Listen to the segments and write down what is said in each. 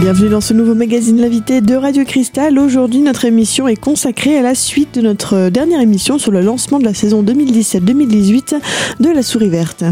Bienvenue dans ce nouveau magazine L'invité de Radio Cristal. Aujourd'hui, notre émission est consacrée à la suite de notre dernière émission sur le lancement de la saison 2017-2018 de La Souris Verte.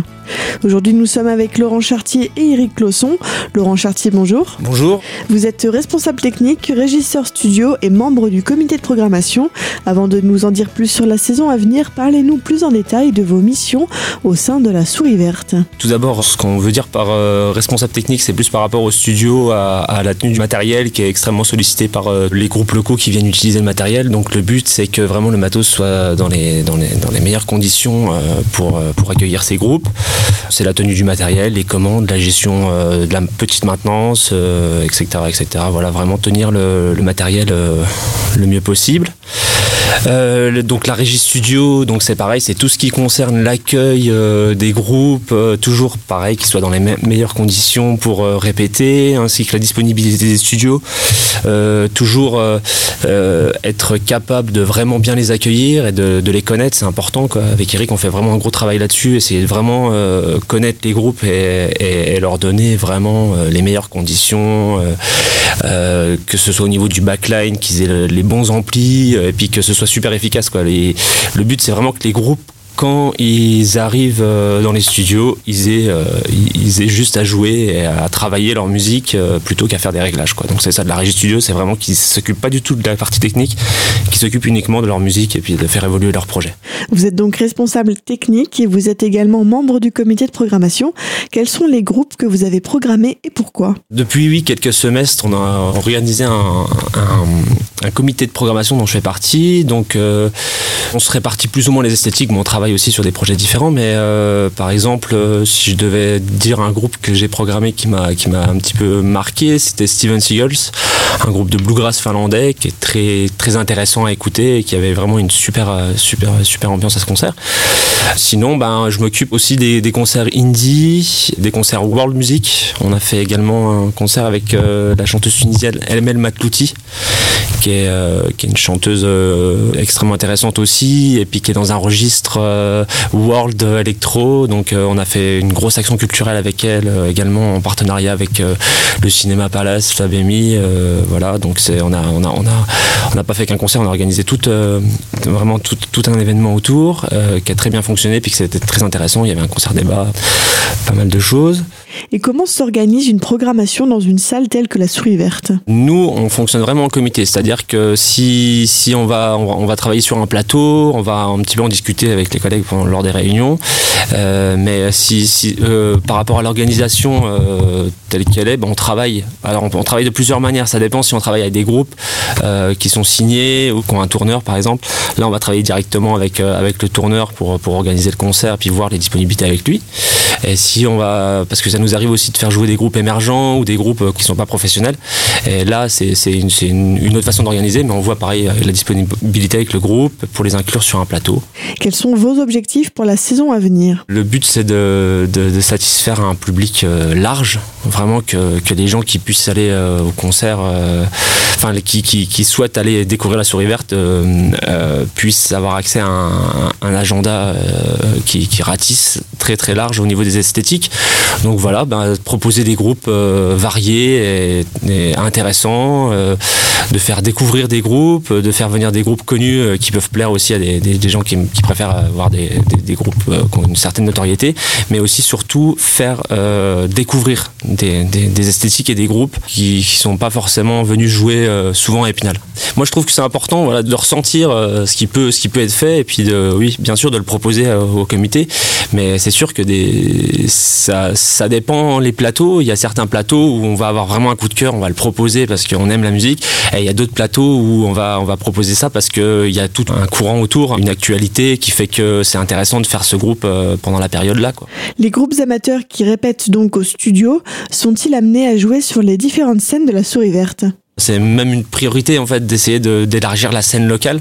Aujourd'hui, nous sommes avec Laurent Chartier et Eric Clausson. Laurent Chartier, bonjour. Bonjour. Vous êtes responsable technique, régisseur studio et membre du comité de programmation. Avant de nous en dire plus sur la saison à venir, parlez-nous plus en détail de vos missions au sein de la Souris Verte. Tout d'abord, ce qu'on veut dire par euh, responsable technique, c'est plus par rapport au studio, à, la tenue du matériel qui est extrêmement sollicité par euh, les groupes locaux qui viennent utiliser le matériel. Donc le but, c'est que vraiment le matos soit dans les, dans les, dans les meilleures conditions euh, pour, pour accueillir ces groupes. C'est la tenue du matériel, les commandes, la gestion de la petite maintenance, etc., etc. Voilà, vraiment tenir le, matériel le mieux possible. Euh, donc la régie studio, c'est pareil, c'est tout ce qui concerne l'accueil euh, des groupes, euh, toujours pareil, qu'ils soient dans les meilleures conditions pour répéter, ainsi que la disponibilité des studios, toujours être capable de vraiment bien les accueillir et de, les connaître, c'est important. Avec Eric, on fait vraiment un gros travail là-dessus, essayer de vraiment connaître les groupes et, leur donner vraiment les meilleures conditions, que ce soit au niveau du backline, qu'ils aient les bons amplis, et puis que ce soit super efficace. Le but, c'est vraiment que les groupes quand ils arrivent euh, dans les studios, ils aient, euh, ils aient juste à jouer et à travailler leur musique euh, plutôt qu'à faire des réglages. Quoi. Donc c'est ça de la régie studio, c'est vraiment qu'ils s'occupent pas du tout de la partie technique, qu'ils s'occupent uniquement de leur musique et puis de faire évoluer leur projet. Vous êtes donc responsable technique et vous êtes également membre du comité de programmation. Quels sont les groupes que vous avez programmés et pourquoi? Depuis oui, quelques semestres, on a organisé un, un, comité de programmation dont je fais partie. Donc on se répartit plus ou moins les esthétiques, mais on travaille aussi sur des projets différents, mais euh, par exemple, euh, si je devais dire un groupe que j'ai programmé qui m'a qui m'a un petit peu marqué, c'était Steven Seagulls, un groupe de bluegrass finlandais qui est très très intéressant à écouter et qui avait vraiment une super super super ambiance à ce concert. Sinon, ben je m'occupe aussi des, concerts indie, des concerts world music. On a fait également un concert avec euh, la chanteuse tunisienne Elmel Matlouti, qui est qui est une chanteuse extrêmement intéressante aussi, et puis qui est dans un registre euh, World Electro. Donc euh, on a fait une grosse action culturelle avec elle euh, également en partenariat avec le Cinéma Palace, Fabemi. voilà, donc on n'a pas fait qu'un concert, on a organisé tout vraiment tout, un événement autour qui a très bien fonctionné puis que c'était très intéressant. Il y avait un concert débat, pas mal de choses. Et comment s'organise une programmation dans une salle telle que la Souris Verte? Nous, on fonctionne vraiment en comité, c'est-à-dire que si, si on, va, on, va, travailler sur un plateau, on va un petit peu en discuter avec les collègues lors des réunions, euh, mais si euh, par rapport à l'organisation euh, telle qu'elle est, ben, on travaille. Alors on, travaille de plusieurs manières, ça dépend si on travaille avec des groupes qui sont signés ou qui ont un tourneur par exemple. Là, on va travailler directement avec, avec le tourneur pour, pour organiser le concert puis voir les disponibilités avec lui. Et si on va, parce que ça nous arrive aussi de faire jouer des groupes émergents ou des groupes euh, qui sont pas professionnels. Et là, c'est une, une, autre façon d'organiser, mais on voit pareil la disponibilité avec le groupe pour les inclure sur un plateau. Quels sont vos objectifs pour la saison à venir? Le but, c'est de, de, satisfaire un public euh, large, vraiment que, que les gens qui puissent aller euh, au concert, enfin qui, qui, qui, souhaitent aller découvrir la souris verte, puissent avoir accès à un, agenda qui, qui ratisse très très large au niveau des esthétiques. Donc voilà, ben, proposer des groupes euh, variés et, intéressants, euh, de faire découvrir des groupes, de faire venir des groupes connus euh, qui peuvent plaire aussi à des, gens qui, préfèrent avoir des, groupes qui ont une certaine notoriété, mais aussi surtout faire découvrir des, esthétiques et des groupes qui ne sont pas forcément venus jouer souvent à Épinal. Moi je trouve que c'est important de ressentir ce, qui peut, ce qui peut être fait et puis oui, bien sûr de le proposer au comité, mais c'est sûr que ça, ça dépend les plateaux. Il y a certains plateaux où on va avoir vraiment un coup de cœur, on va le proposer parce qu'on aime la musique. Et il y a d'autres plateaux où on va, on va proposer ça parce qu'il y a tout un courant autour, une actualité qui fait que c'est intéressant de faire ce groupe euh, pendant la période-là. Les groupes amateurs qui répètent donc au studio sont-ils amenés à jouer sur les différentes scènes de la souris verte? C'est même une priorité en fait d'essayer d'élargir la scène locale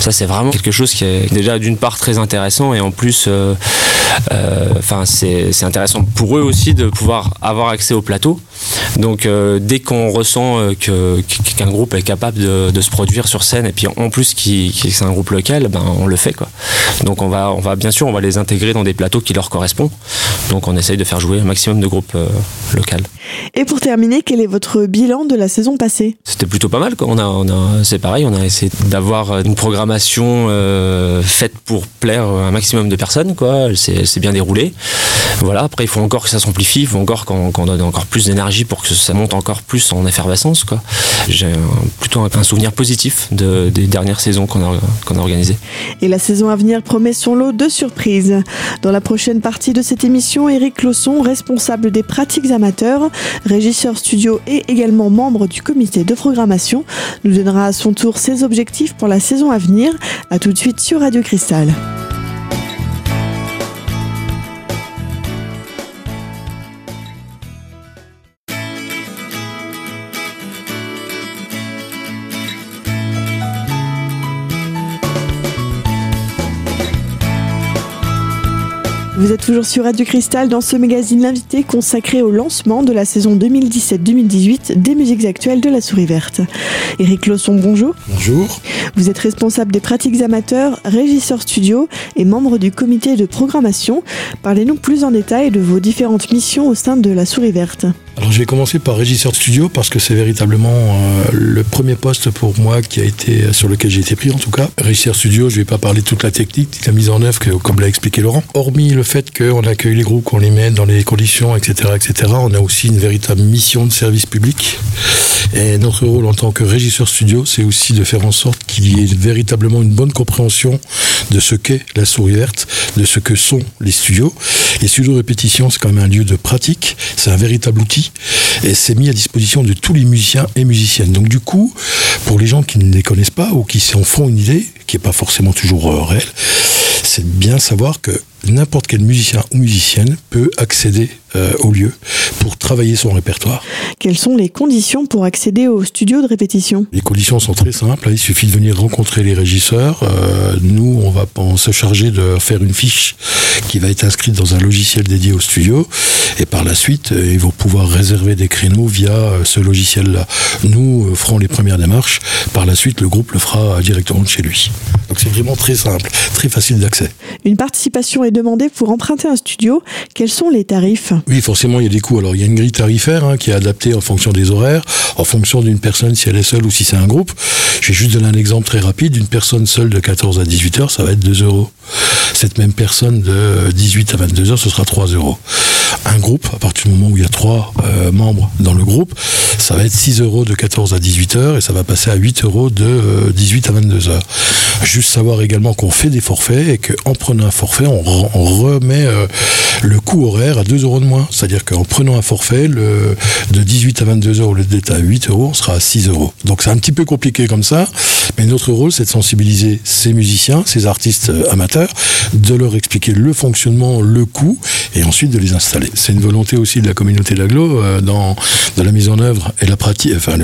Ça, c'est vraiment quelque chose qui est déjà d'une part très intéressant et en plus, enfin, c'est intéressant pour eux aussi de pouvoir avoir accès au plateau. Donc, dès qu'on ressent qu'un groupe est capable de, se produire sur scène et puis en plus qui, c'est un groupe local, ben on le fait quoi. Donc on va, on va bien sûr, on va les intégrer dans des plateaux qui leur correspondent. Donc on essaye de faire jouer un maximum de groupes locaux. Et pour terminer, quel est votre bilan de la saison passée? C'était plutôt pas mal. Quoi. On a, c'est pareil, on a essayé d'avoir une programmation euh, faite pour plaire un maximum de personnes. Quoi. C'est, bien déroulé. Voilà. Après, il faut encore que ça s'amplifie, il faut encore qu'on, donne encore plus d'énergie pour que ça monte encore plus en effervescence. J'ai plutôt un, souvenir positif de, des dernières saisons qu'on a, qu'on organisées. Et la saison à venir promet son lot de surprises. Dans la prochaine partie de cette émission, Eric Closson, responsable des pratiques amateurs, régisseur studio et également membre du comité de programmation, nous donnera à son tour ses objectifs pour la saison à venir. A tout de suite sur Radio Cristal. Vous êtes toujours sur Radio Cristal dans ce magazine L'invité consacré au lancement de la saison 2017-2018 des musiques actuelles de la Souris Verte. Éric Lawson, bonjour. Bonjour. Vous êtes responsable des pratiques amateurs, régisseur studio et membre du comité de programmation. Parlez-nous plus en détail de vos différentes missions au sein de la Souris Verte. Alors je vais commencer par régisseur studio parce que c'est véritablement euh, le premier poste pour moi qui a été sur lequel j'ai été pris en tout cas. Régisseur studio, je ne vais pas parler de toute la technique, de la mise en œuvre que, comme l'a expliqué Laurent. Hormis le fait qu'on accueille les groupes, qu'on les met dans les conditions, etc., etc., on a aussi une véritable mission de service public. Et notre rôle en tant que régisseur studio, c'est aussi de faire en sorte qu'il y ait véritablement une bonne compréhension de ce qu'est la souris verte, de ce que sont les studios. Les studios de répétition, c'est quand même un lieu de pratique, c'est un véritable outil et c'est mis à disposition de tous les musiciens et musiciennes. Donc du coup, pour les gens qui ne les connaissent pas ou qui s'en font une idée, qui n'est pas forcément toujours euh, réelle, c'est bien savoir que n'importe quel musicien ou musicienne peut accéder euh, au lieu pour travailler son répertoire. Quelles sont les conditions pour accéder au studio de répétition? Les conditions sont très simples. Il suffit de venir rencontrer les régisseurs. Euh, nous, on va se charger de faire une fiche qui va être inscrite dans un logiciel dédié au studio. Et par la suite, euh, ils vont pouvoir réserver des créneaux via ce logiciel-là. Nous ferons les premières démarches. Par la suite, le groupe le fera directement de chez lui. Donc c'est vraiment très simple, très facile d'accès. Une participation est demandée pour emprunter un studio. Quels sont les tarifs? Oui, forcément, il y a des coûts. Alors il y a une grille tarifaire hein, qui est adaptée en fonction des horaires, en fonction d'une personne si elle est seule ou si c'est un groupe. Je vais juste donner un exemple très rapide. Une personne seule de 14 à 18 heures, ça va être 2 euros. Cette même personne de 18 à 22 heures, ce sera 3 euros. Un groupe, à partir du moment où il y a trois euh, membres dans le groupe, ça va être 6 euros de 14 à 18 heures et ça va passer à 8 euros de 18 euh, à 22 heures juste savoir également qu'on fait des forfaits et qu'en prenant un forfait, on, remet euh, le coût horaire à 2 euros de moins. C'est-à-dire qu'en prenant un forfait, le, de 18 à 22 euros, lieu d'être à 8 euros, on sera à 6 euros. Donc c'est un petit peu compliqué comme ça, mais notre rôle, c'est de sensibiliser ces musiciens, ces artistes euh, amateurs, de leur expliquer le fonctionnement, le coût, et ensuite de les installer. C'est une volonté aussi de la communauté de l'aglo euh, dans, dans la mise en œuvre et la pratique, enfin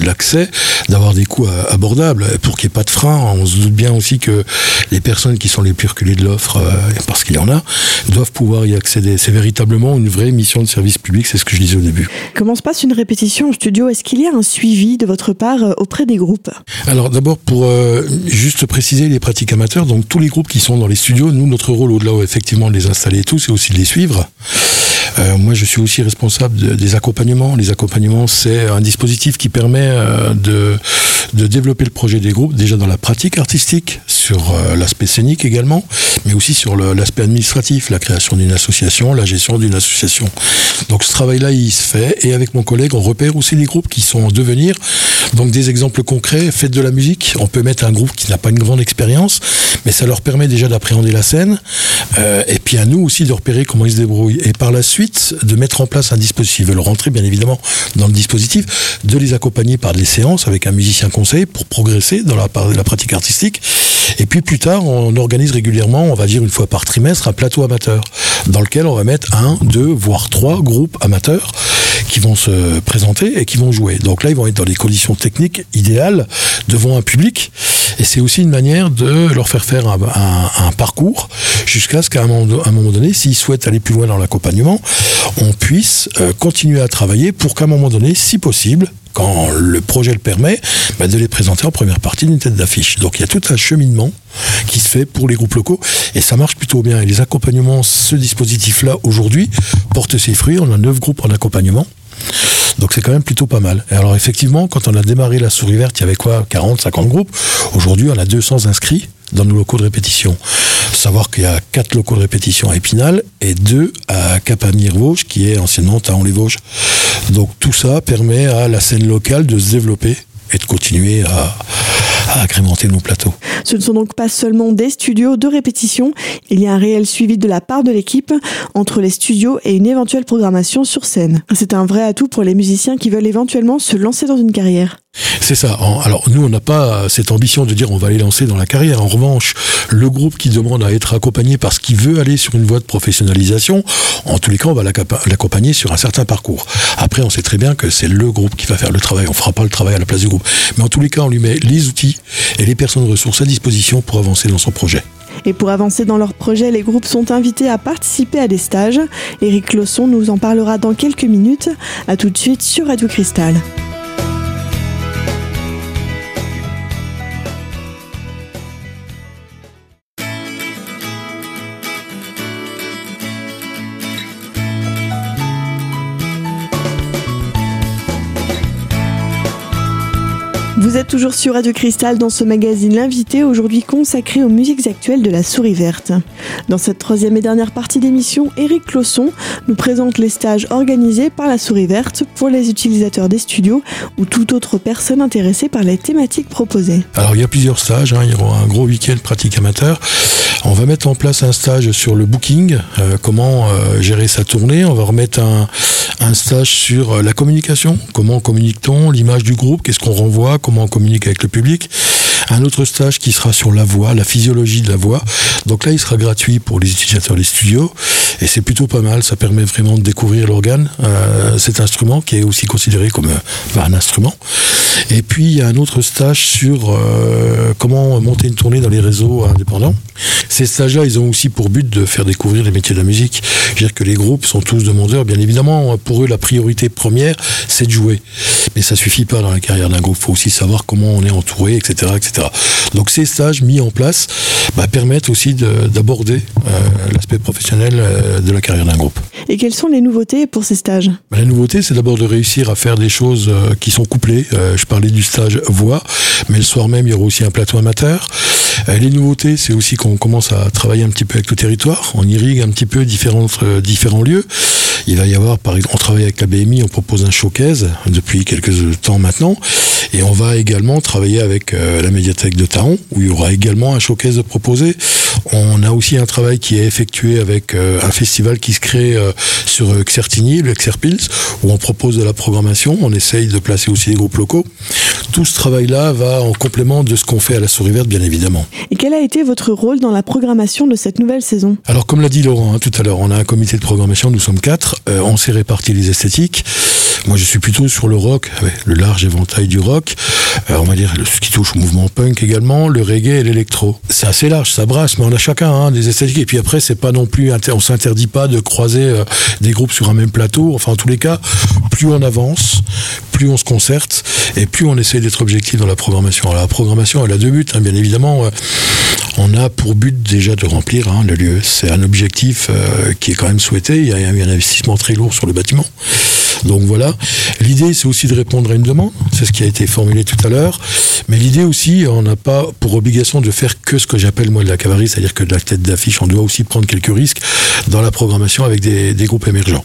l'accès, d'avoir des coûts abordables pour qu'il n'y ait pas de frein. On se doute bien aussi que les personnes qui sont les plus reculées de l'offre, euh, parce qu'il y en a, doivent pouvoir y accéder. C'est véritablement une vraie mission de service public, c'est ce que je disais au début. Comment se passe une répétition au studio? Est-ce qu'il y a un suivi de votre part euh, auprès des groupes? Alors d'abord, pour euh, juste préciser les pratiques amateurs, donc tous les groupes qui sont dans les studios, nous, notre rôle, au-delà effectivement de les installer et tout, c'est aussi de les suivre. moi, je suis aussi responsable des accompagnements. Les accompagnements, c'est un dispositif qui permet de, de développer le projet des groupes, déjà dans la pratique artistique, sur euh, l'aspect scénique également, mais aussi sur l'aspect administratif, la création d'une association, la gestion d'une association. Donc ce travail-là, il se fait, et avec mon collègue, on repère aussi les groupes qui sont en devenir. Donc des exemples concrets, faites de la musique, on peut mettre un groupe qui n'a pas une grande expérience, mais ça leur permet déjà d'appréhender la scène, euh, et puis à nous aussi de repérer comment ils se débrouillent, et par la suite de mettre en place un dispositif, veulent rentrer bien évidemment dans le dispositif, de les accompagner par des séances avec un musicien conseil pour progresser dans la, la pratique artistique, Et puis plus tard, on organise régulièrement, on va dire une fois par trimestre, un plateau amateur dans lequel on va mettre un, deux, voire trois groupes amateurs qui vont se présenter et qui vont jouer. Donc là, ils vont être dans les conditions techniques idéales devant un public. Et c'est aussi une manière de leur faire faire un, parcours jusqu'à ce qu'à un, moment donné, s'ils souhaitent aller plus loin dans l'accompagnement, on puisse euh, continuer à travailler pour qu'à un moment donné, si possible, quand le projet le permet, bah, de les présenter en première partie d'une tête d'affiche. Donc il y a tout un cheminement qui se fait pour les groupes locaux et ça marche plutôt bien. Et les accompagnements, ce dispositif-là aujourd'hui porte ses fruits. On a neuf groupes en accompagnement. Donc c'est quand même plutôt pas mal. Alors effectivement, quand on a démarré la souris verte, il y avait quoi 40, 50 groupes. Aujourd'hui, on a 200 inscrits dans nos locaux de répétition. Savoir qu'il y a quatre locaux de répétition à Épinal et deux à Capamir-Vosges, qui est anciennement Taon-les-Vosges. Donc tout ça permet à la scène locale de se développer et de continuer à, agrémenter nos plateaux. Ce ne sont donc pas seulement des studios de répétition, il y a un réel suivi de la part de l'équipe entre les studios et une éventuelle programmation sur scène. C'est un vrai atout pour les musiciens qui veulent éventuellement se lancer dans une carrière. C'est ça. Alors nous, on n'a pas cette ambition de dire on va les lancer dans la carrière. En revanche, le groupe qui demande à être accompagné parce qu'il veut aller sur une voie de professionnalisation, en tous les cas, on va l'accompagner sur un certain parcours. Après, on sait très bien que c'est le groupe qui va faire le travail. On fera pas le travail à la place du groupe. Mais en tous les cas, on lui met les outils et les personnes ressources à disposition pour avancer dans son projet. Et pour avancer dans leur projet, les groupes sont invités à participer à des stages. Eric Losson nous en parlera dans quelques minutes. À tout de suite sur Radio Cristal. Toujours sur Radio Cristal dans ce magazine L'invité, aujourd'hui consacré aux musiques actuelles de la souris verte. Dans cette troisième et dernière partie d'émission, Eric Closson nous présente les stages organisés par la souris verte pour les utilisateurs des studios ou toute autre personne intéressée par les thématiques proposées. Alors il y a plusieurs stages, hein. il y aura un gros week-end pratique amateur. On va mettre en place un stage sur le booking, euh, comment euh, gérer sa tournée. On va remettre un, stage sur euh, la communication, comment communique-t-on, l'image du groupe, qu'est-ce qu'on renvoie, comment communique avec le public. Un autre stage qui sera sur la voix, la physiologie de la voix. Donc là, il sera gratuit pour les utilisateurs des studios et c'est plutôt pas mal. Ça permet vraiment de découvrir l'organe, euh, cet instrument qui est aussi considéré comme euh, un instrument. Et puis il y a un autre stage sur euh, comment monter une tournée dans les réseaux indépendants. Ces stages-là, ils ont aussi pour but de faire découvrir les métiers de la musique. Je veux dire que les groupes sont tous demandeurs. Bien évidemment, pour eux, la priorité première, c'est de jouer. Mais ça suffit pas dans la carrière d'un groupe. Il faut aussi savoir comment on est entouré, etc., etc. Donc ces stages mis en place bah, permettent aussi d'aborder euh, l'aspect professionnel euh, de la carrière d'un groupe. Et quelles sont les nouveautés pour ces stages? Bah, La nouveauté, c'est d'abord de réussir à faire des choses euh, qui sont couplées. je parlais du stage voix, mais le soir même, il y aura aussi un plateau amateur. les nouveautés, c'est aussi qu'on commence à travailler un petit peu avec le territoire. On irrigue un petit peu différents, différents lieux. Il va y avoir, par exemple, on travaille avec la BMI, on propose un showcase depuis quelques temps maintenant. Et on va également travailler avec euh, la médiathèque de Taon, où il y aura également un showcase proposé. On a aussi un travail qui est effectué avec euh, un festival qui se crée euh, sur Xertigny, le Xerpils, où on propose de la programmation. On essaye de placer aussi des groupes locaux. Tout ce travail-là va en complément de ce qu'on fait à la Souris Verte, bien évidemment. Et quel a été votre rôle dans la programmation de cette nouvelle saison? Alors, comme l'a dit Laurent hein, tout à l'heure, on a un comité de programmation, nous sommes quatre. On s'est réparti les esthétiques. Moi, je suis plutôt sur le rock, le large éventail du rock. Euh, on va dire ce qui touche au mouvement punk également, le reggae et l'électro. C'est assez large, ça brasse, mais on a chacun hein, des esthétiques. Et puis après, c'est pas non plus, on s'interdit pas de croiser euh, des groupes sur un même plateau. Enfin, en tous les cas, plus on avance, plus on se concerte et plus on essaie d'être objectif dans la programmation. Alors, la programmation, elle a deux buts, hein, bien évidemment. Euh, on a pour but déjà de remplir hein, le lieu. C'est un objectif qui est quand même souhaité. Il y a eu un investissement très lourd sur le bâtiment. Donc voilà. L'idée, c'est aussi de répondre à une demande. C'est ce qui a été formulé tout à l'heure. Mais l'idée aussi, on n'a pas pour obligation de faire que ce que j'appelle moi de la cavalerie, c'est-à-dire que de la tête d'affiche, on doit aussi prendre quelques risques dans la programmation avec des, groupes émergents.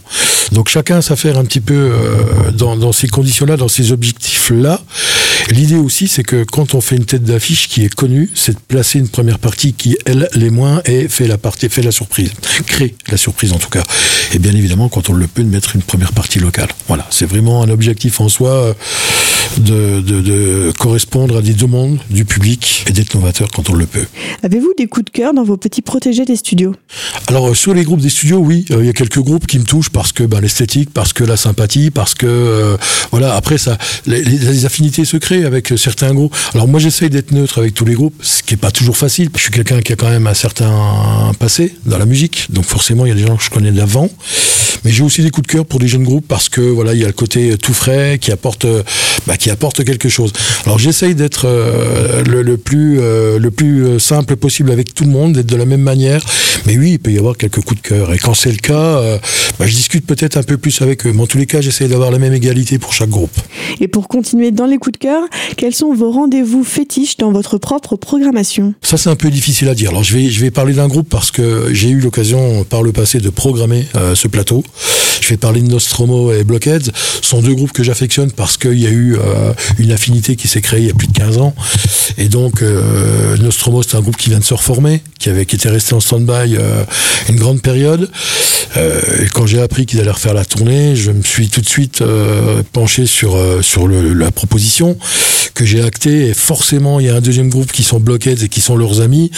Donc chacun s'affaire un petit peu euh, dans, dans, ces conditions-là, dans ces objectifs-là. L'idée aussi, c'est que quand on fait une tête d'affiche qui est connue, c'est de placer une première partie qui, elle, l'est moins et fait la partie, fait la surprise, crée la surprise en tout cas. Et bien évidemment, quand on le peut, de mettre une première partie locale. Voilà, c'est vraiment un objectif en soi de, de, correspondre à des demandes du public et d'être novateur quand on le peut. Avez-vous des coups de cœur dans vos petits protégés des studios? Alors euh, sur les groupes des studios, oui, euh, il y a quelques groupes qui me touchent parce que ben, l'esthétique, parce que la sympathie, parce que euh, voilà. Après ça, les, les, affinités se créent avec certains groupes. Alors moi j'essaye d'être neutre avec tous les groupes, ce qui est pas toujours facile. Je suis quelqu'un qui a quand même un certain passé dans la musique, donc forcément il y a des gens que je connais d'avant. Mais j'ai aussi des coups de cœur pour des jeunes groupes parce que voilà, il y a le côté tout frais qui apporte, bah, qui apporte quelque chose. Alors j'essaye d'être euh, le, plus euh, le plus euh, simple possible avec tout le monde, d'être de la même manière. Mais oui, il peut y avoir quelques coups de cœur. Et quand c'est le cas, bah, je discute peut-être un peu plus avec eux. Mais en tous les cas, j'essaye d'avoir la même égalité pour chaque groupe. Et pour continuer dans les coups de cœur, quels sont vos rendez-vous fétiches dans votre propre programmation? Ça, c'est un peu difficile à dire. Alors je vais je vais parler d'un groupe parce que j'ai eu l'occasion par le passé de programmer ce plateau. Je vais parler de Nostromo et Blockheads. Ce sont deux groupes que j'affectionne parce qu'il y a eu une affinité qui s'est créée il y a plus de 15 ans. Et donc, euh, Nostromo, c'est un groupe qui vient de se reformer, qui, avait, qui était resté en stand-by euh, une grande période. Euh, et quand j'ai appris qu'ils allaient refaire la tournée, je me suis tout de suite euh, penché sur, euh, sur la proposition que j'ai actée. Et forcément, il y a un deuxième groupe qui sont Blockheads et qui sont leurs amis,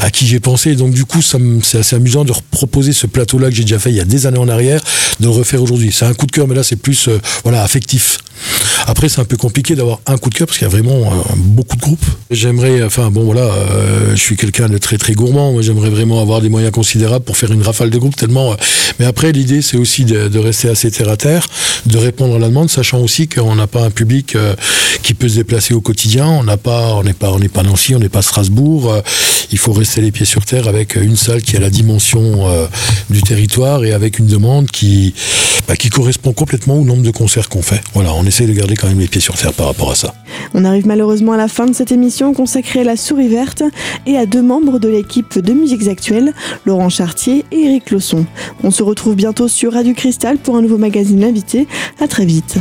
à qui j'ai pensé. Et donc, du coup, c'est assez amusant de reproposer ce plateau-là que j'ai déjà fait il y a des années en arrière, de le refaire aujourd'hui. C'est un coup de cœur, mais là, c'est plus voilà affectif. Après, c'est un peu compliqué d'avoir un coup de cœur parce qu'il y a vraiment euh, beaucoup de groupes. J'aimerais, enfin bon voilà, euh, je suis quelqu'un de très très gourmand. Moi, j'aimerais vraiment avoir des moyens considérables pour faire une rafale de groupes tellement. Euh, mais après, l'idée, c'est aussi de, rester assez terre à terre, de répondre à la demande, sachant aussi qu'on n'a pas un public qui peut se déplacer au quotidien. On n'a pas, on n'est pas, on n'est pas Nancy, on n'est pas Strasbourg. il faut rester les pieds sur terre avec une salle qui a la dimension du territoire et avec une demande qui, bah, qui correspond complètement au nombre de concerts qu'on fait. Voilà, on essaie de garder quand même les pieds par rapport à ça. On arrive malheureusement à la fin de cette émission consacrée à la souris verte et à deux membres de l'équipe de musiques actuelles, Laurent Chartier et Eric Losson. On se retrouve bientôt sur Radio Cristal pour un nouveau magazine invité. À très vite.